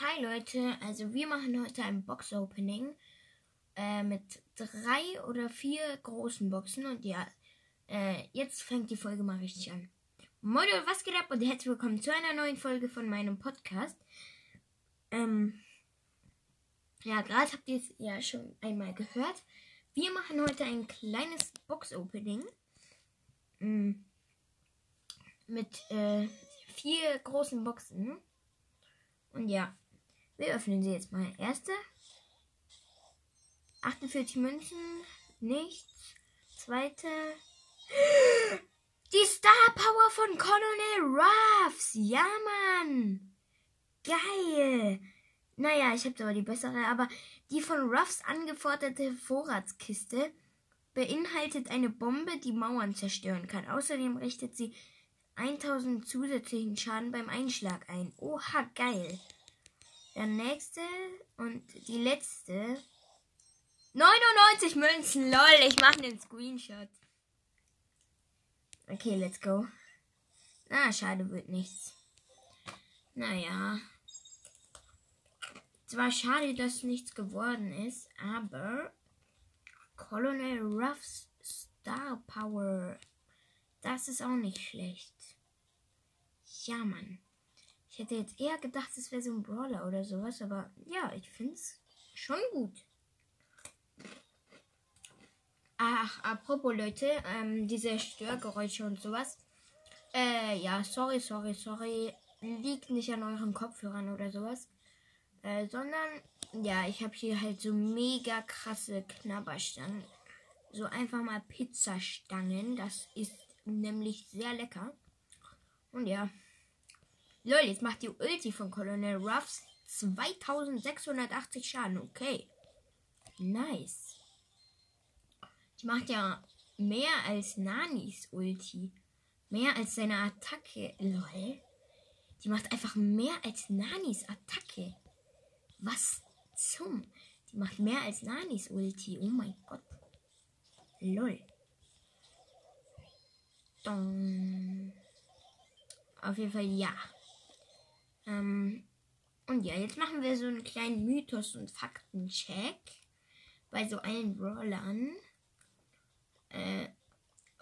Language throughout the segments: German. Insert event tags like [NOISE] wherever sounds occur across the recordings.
Hi Leute, also wir machen heute ein Box-Opening äh, mit drei oder vier großen Boxen und ja, äh, jetzt fängt die Folge mal richtig an. Moin was geht ab und herzlich willkommen zu einer neuen Folge von meinem Podcast. Ähm, ja, gerade habt ihr es ja schon einmal gehört. Wir machen heute ein kleines Box-Opening mm, mit äh, vier großen Boxen. Und ja, wir öffnen sie jetzt mal. Erste. 48 Münzen. Nichts. Zweite. Die Star Power von Colonel Ruffs. Ja, Mann. Geil. Naja, ich habe aber die bessere, aber die von Ruffs angeforderte Vorratskiste beinhaltet eine Bombe, die Mauern zerstören kann. Außerdem richtet sie 1000 zusätzlichen Schaden beim Einschlag ein. Oha, geil. Der nächste und die letzte. 99 Münzen, lol, ich mache einen Screenshot. Okay, let's go. Na, schade, wird nichts. Naja. Zwar schade, dass nichts geworden ist, aber Colonel Ruffs Star Power, das ist auch nicht schlecht. Ja, Mann. Ich hätte jetzt eher gedacht, es wäre so ein Brawler oder sowas, aber ja, ich finde es schon gut. Ach, apropos Leute, ähm, diese Störgeräusche und sowas. Äh, ja, sorry, sorry, sorry. Liegt nicht an euren Kopfhörern oder sowas. Äh, sondern, ja, ich habe hier halt so mega krasse Knabberstangen. So einfach mal Pizzastangen. Das ist nämlich sehr lecker. Und ja. Lol, jetzt macht die Ulti von Colonel Ruffs 2680 Schaden. Okay. Nice. Die macht ja mehr als Nanis Ulti. Mehr als seine Attacke. Lol. Die macht einfach mehr als Nanis Attacke. Was zum? Die macht mehr als Nanis Ulti. Oh mein Gott. Lol. Dong. Auf jeden Fall ja. Ähm, und ja, jetzt machen wir so einen kleinen Mythos- und Faktencheck bei so allen Brawlern. Äh,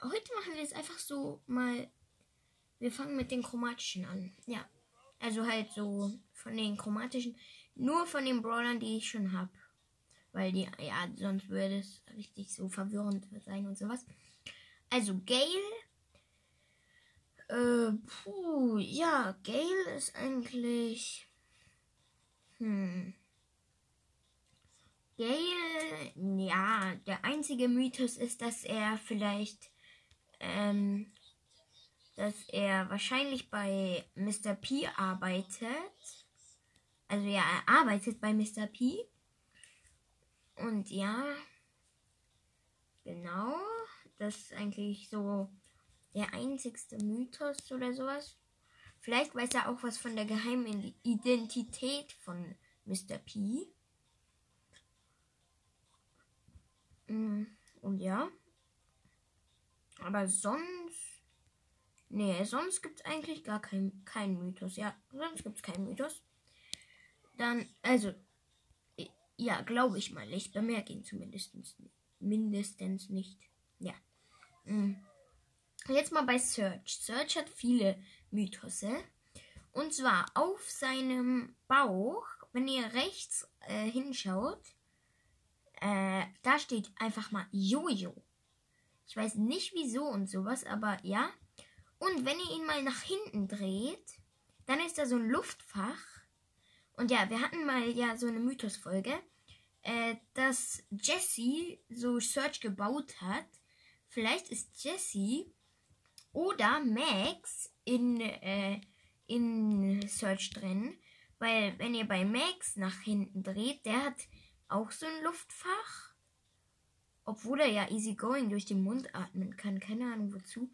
heute machen wir es einfach so mal. Wir fangen mit den chromatischen an. Ja. Also halt so von den chromatischen. Nur von den Brawlern, die ich schon habe. Weil die, ja, sonst würde es richtig so verwirrend sein und sowas. Also Gale äh, puh, ja, Gale ist eigentlich. Hm. Gale, ja, der einzige Mythos ist, dass er vielleicht, ähm, dass er wahrscheinlich bei Mr. P arbeitet. Also ja, er arbeitet bei Mr. P. Und ja, genau, das ist eigentlich so der einzigste Mythos oder sowas. Vielleicht weiß er auch was von der geheimen Identität von Mr. P. Mm, und ja. Aber sonst. Nee, sonst gibt es eigentlich gar keinen kein Mythos. Ja, sonst gibt es keinen Mythos. Dann, also. Ja, glaube ich mal. Ich bemerke ihn zumindest mindestens nicht. Ja. Mm. Jetzt mal bei Search. Search hat viele Mythose. Und zwar auf seinem Bauch, wenn ihr rechts äh, hinschaut, äh, da steht einfach mal Jojo. Ich weiß nicht wieso und sowas, aber ja. Und wenn ihr ihn mal nach hinten dreht, dann ist da so ein Luftfach. Und ja, wir hatten mal ja so eine Mythosfolge, äh, dass Jesse so Search gebaut hat. Vielleicht ist Jesse oder Max in, äh, in Search drin. Weil wenn ihr bei Max nach hinten dreht, der hat auch so ein Luftfach. Obwohl er ja easygoing durch den Mund atmen kann. Keine Ahnung wozu.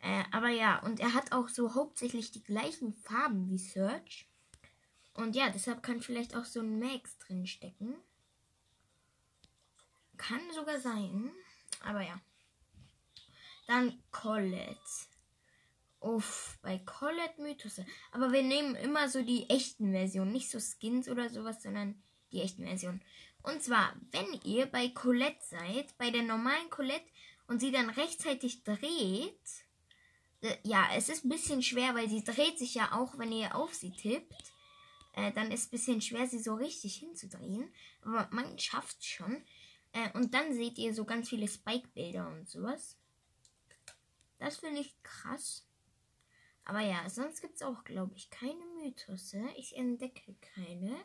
Äh, aber ja, und er hat auch so hauptsächlich die gleichen Farben wie Search. Und ja, deshalb kann vielleicht auch so ein Max drin stecken. Kann sogar sein. Aber ja. Dann Colette. Uff, bei Colette Mythos. Aber wir nehmen immer so die echten Versionen, nicht so Skins oder sowas, sondern die echten Versionen. Und zwar, wenn ihr bei Colette seid, bei der normalen Colette und sie dann rechtzeitig dreht, äh, ja, es ist ein bisschen schwer, weil sie dreht sich ja auch, wenn ihr auf sie tippt. Äh, dann ist es ein bisschen schwer, sie so richtig hinzudrehen. Aber man schafft es schon. Äh, und dann seht ihr so ganz viele Spike-Bilder und sowas. Das finde ich krass. Aber ja, sonst gibt es auch, glaube ich, keine Mythos. Ich entdecke keine.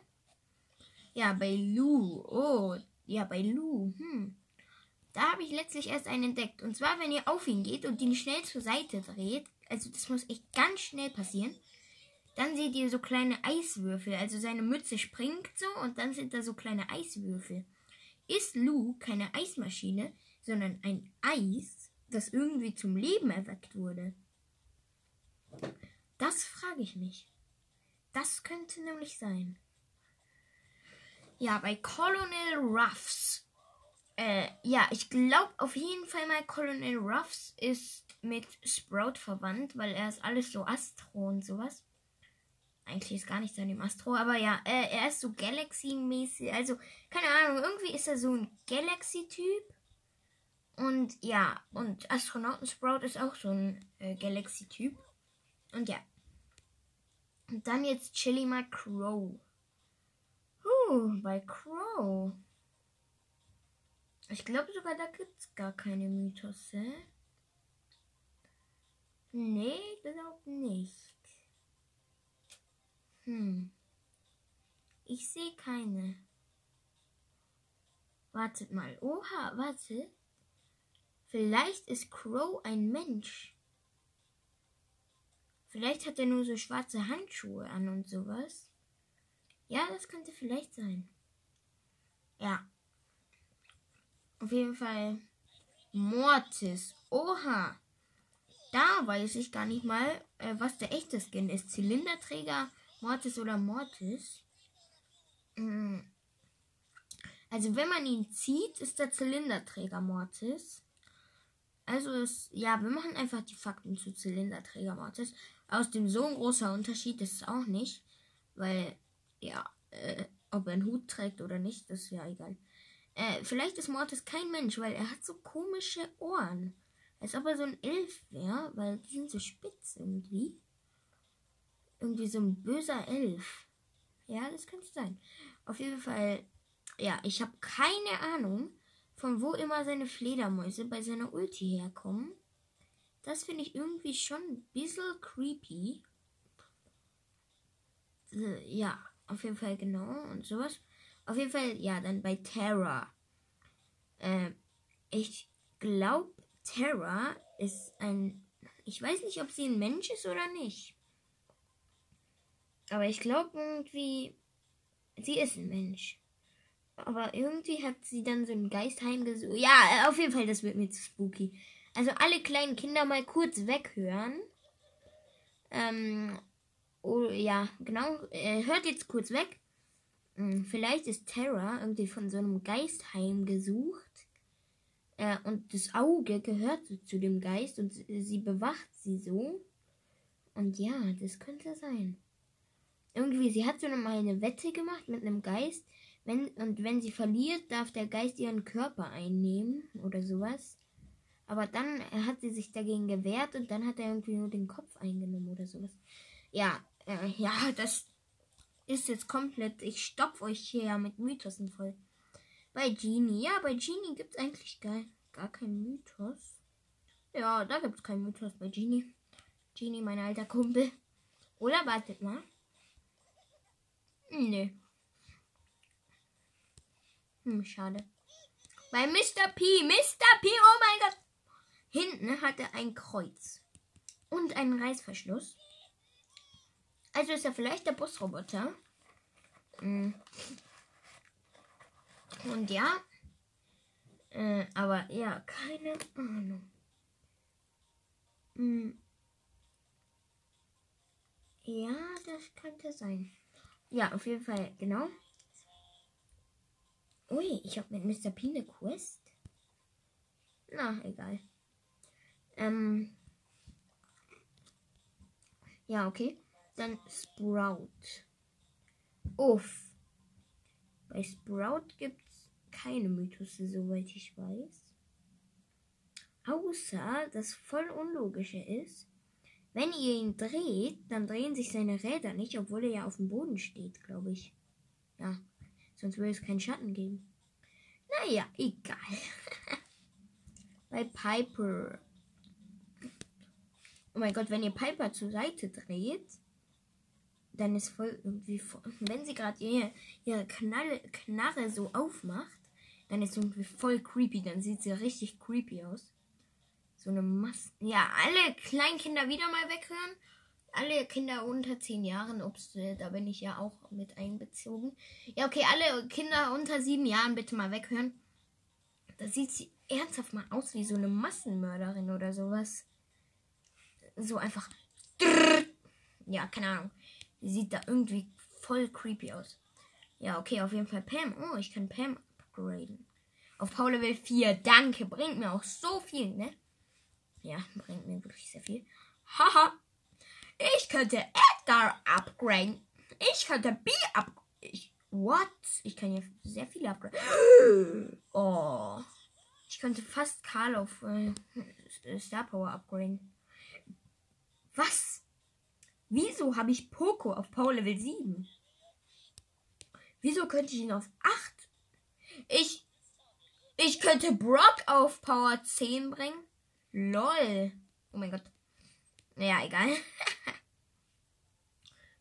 Ja, bei Lu. Oh, ja, bei Lu. Hm. Da habe ich letztlich erst einen entdeckt. Und zwar, wenn ihr auf ihn geht und ihn schnell zur Seite dreht, also das muss echt ganz schnell passieren, dann seht ihr so kleine Eiswürfel. Also seine Mütze springt so und dann sind da so kleine Eiswürfel. Ist Lu keine Eismaschine, sondern ein Eis, das irgendwie zum Leben erweckt wurde? Das frage ich mich. Das könnte nämlich sein. Ja, bei Colonel Ruffs. Äh, ja, ich glaube auf jeden Fall mal Colonel Ruffs ist mit Sprout verwandt, weil er ist alles so Astro und sowas. Eigentlich ist gar nichts an dem Astro, aber ja, äh, er ist so Galaxy-mäßig. Also, keine Ahnung, irgendwie ist er so ein Galaxy-Typ. Und ja, und Astronauten Sprout ist auch so ein äh, Galaxy-Typ. Und ja. Und dann jetzt Chili mal Crow. Uh, bei Crow. Ich glaube sogar, da gibt es gar keine Mythos, hä? Nee, glaub nicht. Hm. Ich sehe keine. Wartet mal. Oha, warte. Vielleicht ist Crow ein Mensch. Vielleicht hat er nur so schwarze Handschuhe an und sowas. Ja, das könnte vielleicht sein. Ja. Auf jeden Fall Mortis. Oha. Da weiß ich gar nicht mal, äh, was der echte Skin ist. Zylinderträger, Mortis oder Mortis. Mhm. Also wenn man ihn zieht, ist der Zylinderträger Mortis. Also ist, ja, wir machen einfach die Fakten zu Zylinderträger Mortis. Aus dem so ein großer Unterschied ist es auch nicht, weil, ja, äh, ob er einen Hut trägt oder nicht, das ist ja egal. Äh, vielleicht ist Mortis kein Mensch, weil er hat so komische Ohren. Als ob er so ein Elf wäre, weil die sind so spitz irgendwie. Irgendwie so ein böser Elf. Ja, das könnte sein. Auf jeden Fall, ja, ich habe keine Ahnung, von wo immer seine Fledermäuse bei seiner Ulti herkommen. Das finde ich irgendwie schon ein bisschen creepy. Äh, ja, auf jeden Fall genau und sowas. Auf jeden Fall, ja, dann bei Terra. Äh, ich glaube, Terra ist ein. Ich weiß nicht, ob sie ein Mensch ist oder nicht. Aber ich glaube irgendwie, sie ist ein Mensch. Aber irgendwie hat sie dann so einen Geist heimgesucht. Ja, auf jeden Fall, das wird mir zu spooky. Also alle kleinen Kinder mal kurz weghören. Ähm, oh, ja, genau. Äh, hört jetzt kurz weg. Hm, vielleicht ist Terra irgendwie von so einem Geist heimgesucht. Äh, und das Auge gehört zu dem Geist und sie bewacht sie so. Und ja, das könnte sein. Irgendwie, sie hat so mal eine Wette gemacht mit einem Geist. Wenn, und wenn sie verliert, darf der Geist ihren Körper einnehmen oder sowas. Aber dann hat sie sich dagegen gewehrt und dann hat er irgendwie nur den Kopf eingenommen oder sowas. Ja, äh, ja, das ist jetzt komplett. Ich stopf euch hier mit Mythosen voll. Bei Genie, ja, bei Genie gibt es eigentlich gar, gar keinen Mythos. Ja, da gibt es keinen Mythos bei Genie. Genie, mein alter Kumpel. Oder wartet mal. Nee. Hm, schade. Bei Mr. P. Mr. P, oh mein Gott. Hinten hat er ein Kreuz und einen Reißverschluss. Also ist er vielleicht der Busroboter. Hm. Und ja, äh, aber ja, keine Ahnung. Hm. Ja, das könnte sein. Ja, auf jeden Fall, genau. Ui, ich habe mit Mr. P eine Quest. Na, egal. Ähm, Ja, okay. Dann Sprout. Uff. Bei Sprout gibt es keine Mythos, soweit ich weiß. Außer das voll unlogische ist, wenn ihr ihn dreht, dann drehen sich seine Räder nicht, obwohl er ja auf dem Boden steht, glaube ich. Ja, sonst würde es keinen Schatten geben. Naja, egal. [LAUGHS] Bei Piper. Oh mein Gott, wenn ihr Piper zur Seite dreht, dann ist voll irgendwie voll, wenn sie gerade ihre, ihre Knalle, Knarre so aufmacht, dann ist irgendwie voll creepy. Dann sieht sie richtig creepy aus. So eine Masse. Ja, alle Kleinkinder wieder mal weghören. Alle Kinder unter 10 Jahren, ups, äh, da bin ich ja auch mit einbezogen. Ja, okay, alle Kinder unter 7 Jahren bitte mal weghören. Da sieht sie ernsthaft mal aus wie so eine Massenmörderin oder sowas. So einfach. Ja, keine Ahnung. Die sieht da irgendwie voll creepy aus. Ja, okay, auf jeden Fall Pam. Oh, ich kann Pam upgraden. Auf Paul Level 4. Danke. Bringt mir auch so viel, ne? Ja, bringt mir wirklich sehr viel. Haha. Ich könnte Edgar upgraden. Ich könnte B upgraden. What? Ich kann hier sehr viele upgraden. [GASPS] Oh. Ich könnte fast Karl auf äh, Star Power upgraden. Was? Wieso habe ich Poco auf Power Level 7? Wieso könnte ich ihn auf 8? Ich. Ich könnte Brock auf Power 10 bringen. Lol. Oh mein Gott. Naja, egal. [LAUGHS]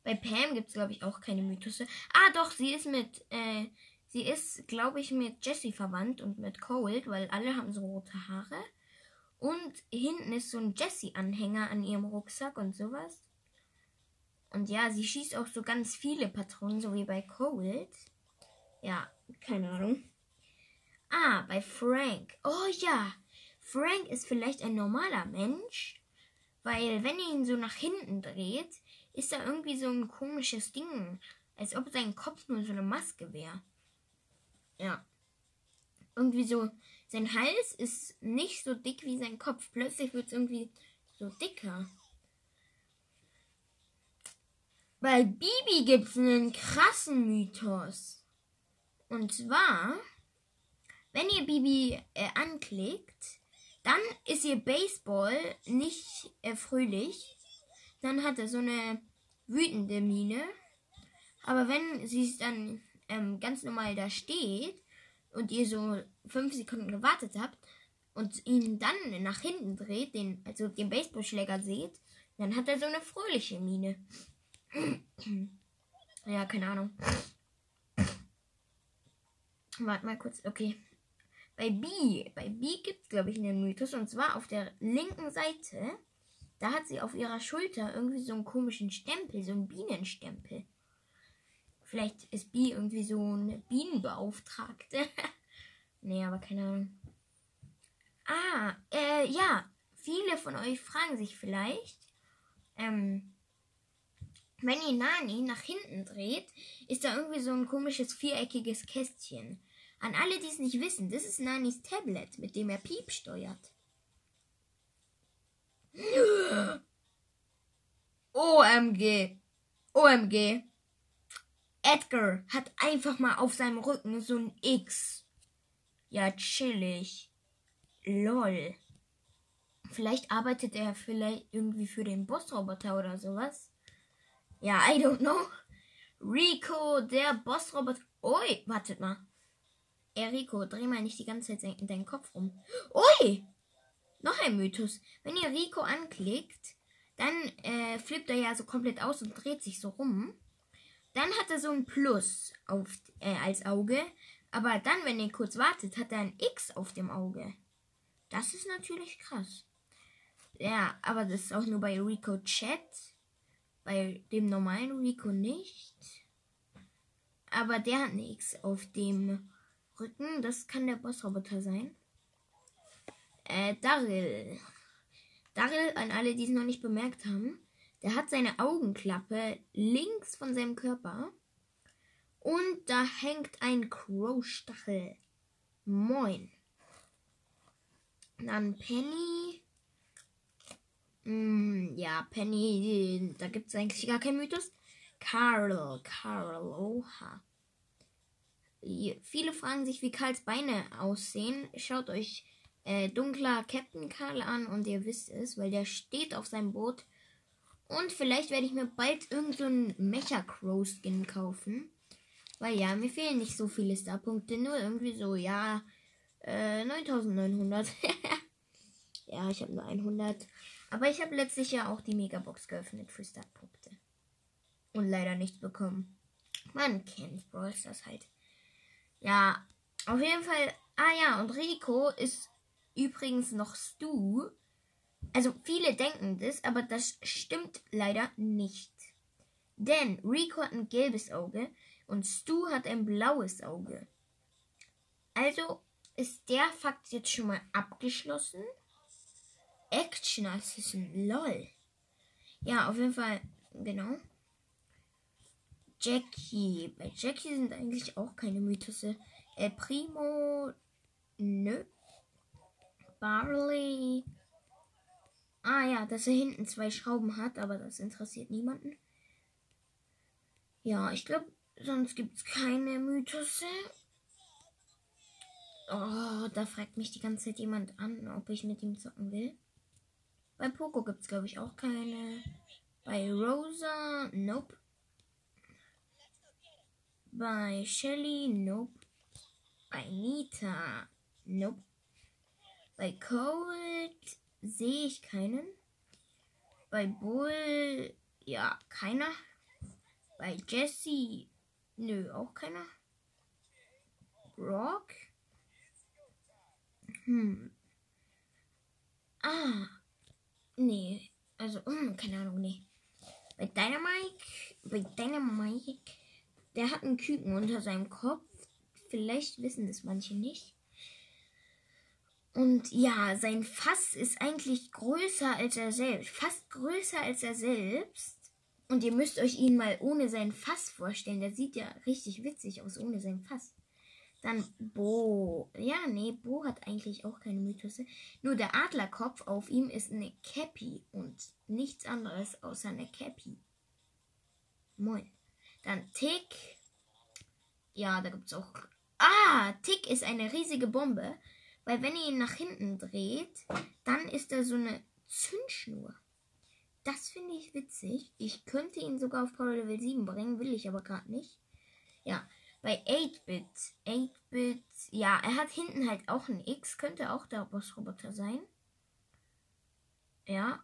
Bei Pam gibt es, glaube ich, auch keine Mythose. Ah, doch, sie ist mit, äh, sie ist, glaube ich, mit Jessie verwandt und mit Cold, weil alle haben so rote Haare. Und hinten ist so ein Jessie-Anhänger an ihrem Rucksack und sowas. Und ja, sie schießt auch so ganz viele Patronen, so wie bei Cold. Ja, keine Ahnung. Ah, bei Frank. Oh ja, Frank ist vielleicht ein normaler Mensch, weil wenn ihr ihn so nach hinten dreht, ist da irgendwie so ein komisches Ding, als ob sein Kopf nur so eine Maske wäre. Ja. Irgendwie so, sein Hals ist nicht so dick wie sein Kopf. Plötzlich wird es irgendwie so dicker. Bei Bibi gibt es einen krassen Mythos. Und zwar, wenn ihr Bibi äh, anklickt, dann ist ihr Baseball nicht äh, fröhlich. Dann hat er so eine wütende Miene. Aber wenn sie dann ähm, ganz normal da steht und ihr so fünf Sekunden gewartet habt und ihn dann nach hinten dreht, den, also den Baseballschläger seht, dann hat er so eine fröhliche Miene. [CLEARS THROAT] ja, keine Ahnung. Warte mal kurz, okay. Bei B, bei B gibt es, glaube ich, einen Mythos. Und zwar auf der linken Seite, da hat sie auf ihrer Schulter irgendwie so einen komischen Stempel, so einen Bienenstempel. Vielleicht ist B irgendwie so eine Bienenbeauftragte. [LAUGHS] nee, aber keine Ahnung. Ah, äh, ja. Viele von euch fragen sich vielleicht, ähm, wenn ihr Nani nach hinten dreht, ist da irgendwie so ein komisches viereckiges Kästchen. An alle, die es nicht wissen, das ist Nanis Tablet, mit dem er Piep steuert. OMG. OMG. Edgar hat einfach mal auf seinem Rücken so ein X. Ja, chillig. Lol. Vielleicht arbeitet er vielleicht irgendwie für den Bossroboter oder sowas. Ja, I don't know. Rico, der Bossroboter. Ui, wartet mal. Ey, Rico, dreh mal nicht die ganze Zeit in deinen Kopf rum. Ui! Noch ein Mythos. Wenn ihr Rico anklickt, dann äh, flippt er ja so komplett aus und dreht sich so rum. Dann hat er so ein Plus auf, äh, als Auge. Aber dann, wenn ihr kurz wartet, hat er ein X auf dem Auge. Das ist natürlich krass. Ja, aber das ist auch nur bei Rico Chat. Bei dem normalen Rico nicht. Aber der hat nichts auf dem Rücken. Das kann der Bossroboter sein. Äh, Daryl. Daryl, an alle, die es noch nicht bemerkt haben, der hat seine Augenklappe links von seinem Körper. Und da hängt ein Crow-Stachel. Moin. Dann Penny. Mm, ja, Penny, da gibt es eigentlich gar keinen Mythos. Carl, Carl, oha. Viele fragen sich, wie Karls Beine aussehen. Schaut euch äh, dunkler Captain Karl an und ihr wisst es, weil der steht auf seinem Boot. Und vielleicht werde ich mir bald irgendeinen so Mecha Crow Skin kaufen. Weil ja, mir fehlen nicht so viele Starpunkte, nur irgendwie so, ja, äh, 9900. [LAUGHS] ja, ich habe nur 100. Aber ich habe letztlich ja auch die Megabox geöffnet für Startpunkte. Und leider nichts bekommen. Man kennt Brawl Stars halt. Ja, auf jeden Fall. Ah ja, und Rico ist übrigens noch Stu. Also viele denken das, aber das stimmt leider nicht. Denn Rico hat ein gelbes Auge und Stu hat ein blaues Auge. Also ist der Fakt jetzt schon mal abgeschlossen. Action Assassin, lol. Ja, auf jeden Fall, genau. Jackie. Bei Jackie sind eigentlich auch keine Mythose. El Primo, nö. Barley. Ah ja, dass er hinten zwei Schrauben hat, aber das interessiert niemanden. Ja, ich glaube, sonst gibt es keine Mythose. Oh, da fragt mich die ganze Zeit jemand an, ob ich mit ihm zocken will. Bei Poco gibt es, glaube ich, auch keine. Bei Rosa, nope. Bei Shelly, nope. Bei Nita, nope. Bei Cold sehe ich keinen. Bei Bull, ja, keiner. Bei Jesse, nö, auch keiner. Rock, hm. Ah, nee, also, hm, keine Ahnung, nee. Bei Dynamite, bei Dynamite, der hat einen Küken unter seinem Kopf. Vielleicht wissen das manche nicht. Und ja, sein Fass ist eigentlich größer als er selbst. Fast größer als er selbst. Und ihr müsst euch ihn mal ohne sein Fass vorstellen. Der sieht ja richtig witzig aus ohne sein Fass. Dann Bo. Ja, nee, Bo hat eigentlich auch keine Mythose. Nur der Adlerkopf auf ihm ist eine Cappy und nichts anderes außer eine Cappy. Moin. Dann Tick. Ja, da gibt's auch. Ah, Tick ist eine riesige Bombe. Weil wenn ihr ihn nach hinten dreht, dann ist er so eine Zündschnur. Das finde ich witzig. Ich könnte ihn sogar auf Power Level 7 bringen, will ich aber gerade nicht. Ja, bei 8-Bit. 8-Bit, ja, er hat hinten halt auch ein X, könnte auch der Bossroboter sein. Ja.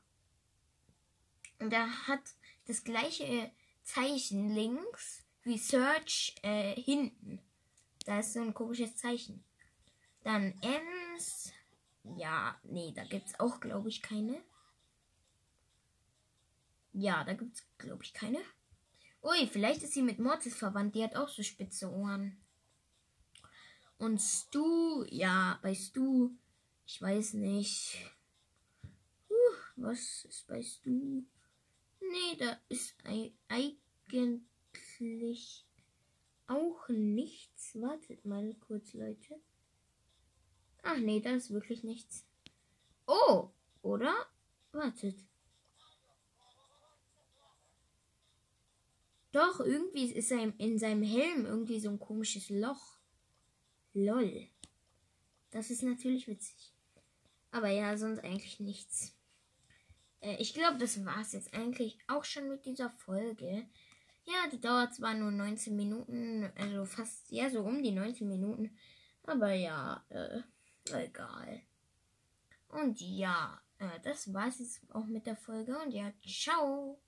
Und er hat das gleiche Zeichen links wie Search äh, hinten. Da ist so ein komisches Zeichen. Dann Ems. Ja, nee, da gibt es auch, glaube ich, keine. Ja, da gibt es, glaube ich, keine. Ui, vielleicht ist sie mit Mortis verwandt. Die hat auch so spitze Ohren. Und Stu, ja, bei Stu, ich weiß nicht. Puh, was ist bei Stu? Nee, da ist eigentlich auch nichts. Wartet mal kurz, Leute. Ach nee, da ist wirklich nichts. Oh, oder? Wartet. Doch, irgendwie ist in seinem Helm irgendwie so ein komisches Loch. Lol. Das ist natürlich witzig. Aber ja, sonst eigentlich nichts. Äh, ich glaube, das war es jetzt eigentlich auch schon mit dieser Folge. Ja, die dauert zwar nur 19 Minuten, also fast, ja, so um die 19 Minuten. Aber ja, äh, egal. Und ja, äh, das war es jetzt auch mit der Folge. Und ja, ciao.